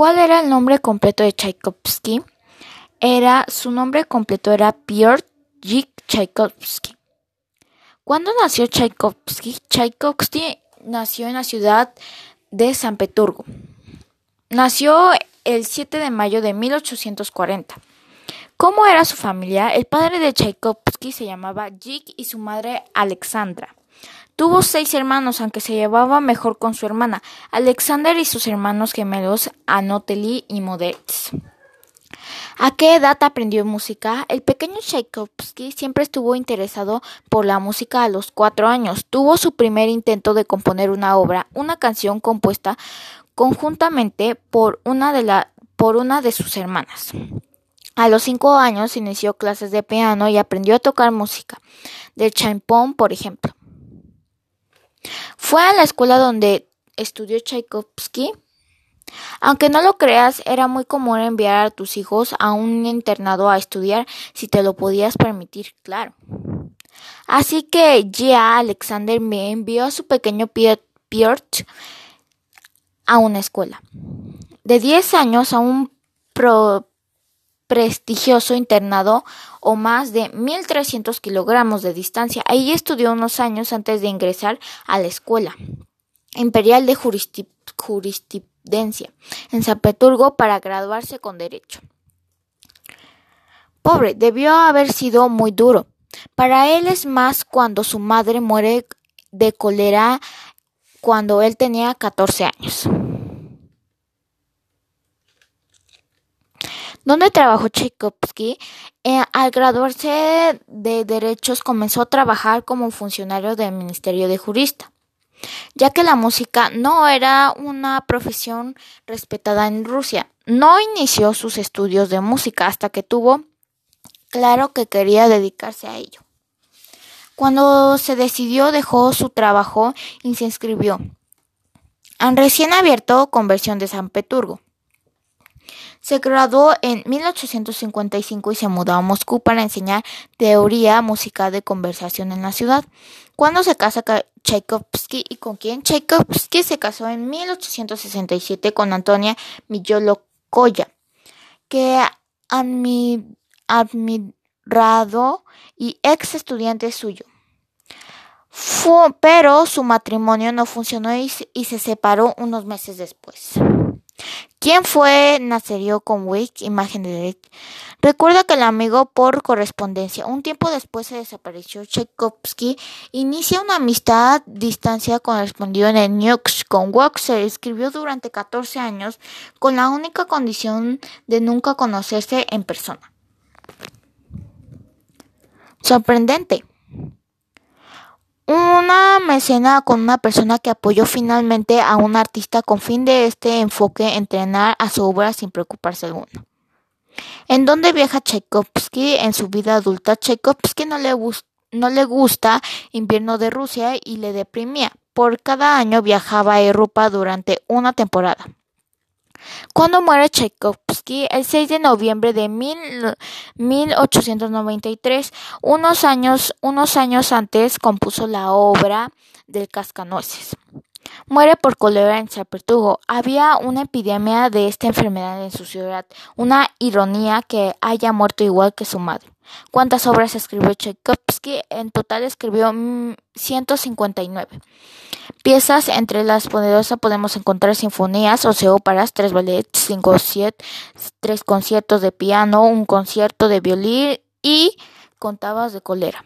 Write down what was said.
¿Cuál era el nombre completo de Tchaikovsky? Era, su nombre completo era Piotr Tchaikovsky. ¿Cuándo nació Tchaikovsky? Tchaikovsky nació en la ciudad de San Petersburgo. Nació el 7 de mayo de 1840. ¿Cómo era su familia? El padre de Tchaikovsky se llamaba Jik y su madre Alexandra. Tuvo seis hermanos, aunque se llevaba mejor con su hermana, Alexander y sus hermanos gemelos Anatoly y Modest. ¿A qué edad aprendió música? El pequeño Tchaikovsky siempre estuvo interesado por la música a los cuatro años. Tuvo su primer intento de componer una obra, una canción compuesta conjuntamente por una de, la, por una de sus hermanas. A los cinco años inició clases de piano y aprendió a tocar música, de champón, por ejemplo. Fue a la escuela donde estudió Tchaikovsky. Aunque no lo creas, era muy común enviar a tus hijos a un internado a estudiar si te lo podías permitir, claro. Así que ya Alexander me envió a su pequeño Piotr a una escuela. De 10 años a un prestigioso internado o más de 1.300 kilogramos de distancia. Ahí estudió unos años antes de ingresar a la Escuela Imperial de Jurisprudencia en San Petersburgo para graduarse con Derecho. Pobre, debió haber sido muy duro. Para él es más cuando su madre muere de cólera cuando él tenía 14 años. ¿Dónde trabajó Tchaikovsky? Eh, al graduarse de Derechos comenzó a trabajar como funcionario del Ministerio de Jurista, ya que la música no era una profesión respetada en Rusia. No inició sus estudios de música hasta que tuvo claro que quería dedicarse a ello. Cuando se decidió dejó su trabajo y se inscribió al recién abierto Conversión de San Petersburgo. Se graduó en 1855 y se mudó a Moscú para enseñar teoría musical de conversación en la ciudad. Cuando se casa Tchaikovsky y con quién Tchaikovsky se casó en 1867 con Antonia Millolokoya, que admirado y ex estudiante suyo. pero su matrimonio no funcionó y se separó unos meses después. ¿Quién fue Nazario Conwick? Imagen de Derek. Recuerda que el amigo por correspondencia. Un tiempo después se desapareció Tchaikovsky. Inicia una amistad distancia correspondió en el Nux con Se Escribió durante 14 años con la única condición de nunca conocerse en persona. Sorprendente. Una mecena con una persona que apoyó finalmente a un artista con fin de este enfoque entrenar a su obra sin preocuparse alguno. ¿En dónde viaja Tchaikovsky en su vida adulta? Tchaikovsky no le, no le gusta invierno de Rusia y le deprimía. Por cada año viajaba a Europa durante una temporada. Cuando muere Tchaikovsky, el 6 de noviembre de 1893, unos años, unos años antes compuso la obra del Cascanueces. Muere por cólera en San Había una epidemia de esta enfermedad en su ciudad. Una ironía que haya muerto igual que su madre. ¿Cuántas obras escribió Tchaikovsky? En total escribió 159 piezas. Entre las poderosas podemos encontrar sinfonías, o óperas, tres ballets, cinco siete, tres conciertos de piano, un concierto de violín y contabas de cólera.